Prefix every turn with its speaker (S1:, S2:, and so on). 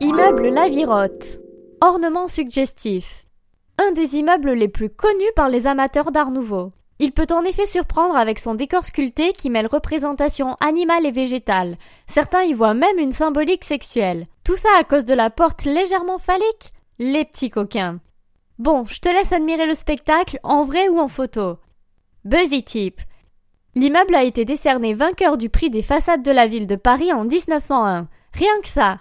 S1: Immeuble Lavirotte. Ornement suggestif. Un des immeubles les plus connus par les amateurs d'art nouveau. Il peut en effet surprendre avec son décor sculpté qui mêle représentation animale et végétale. Certains y voient même une symbolique sexuelle. Tout ça à cause de la porte légèrement phallique? Les petits coquins. Bon, je te laisse admirer le spectacle en vrai ou en photo. Buzzy Tip. L'immeuble a été décerné vainqueur du prix des façades de la ville de Paris en 1901. Rien que ça.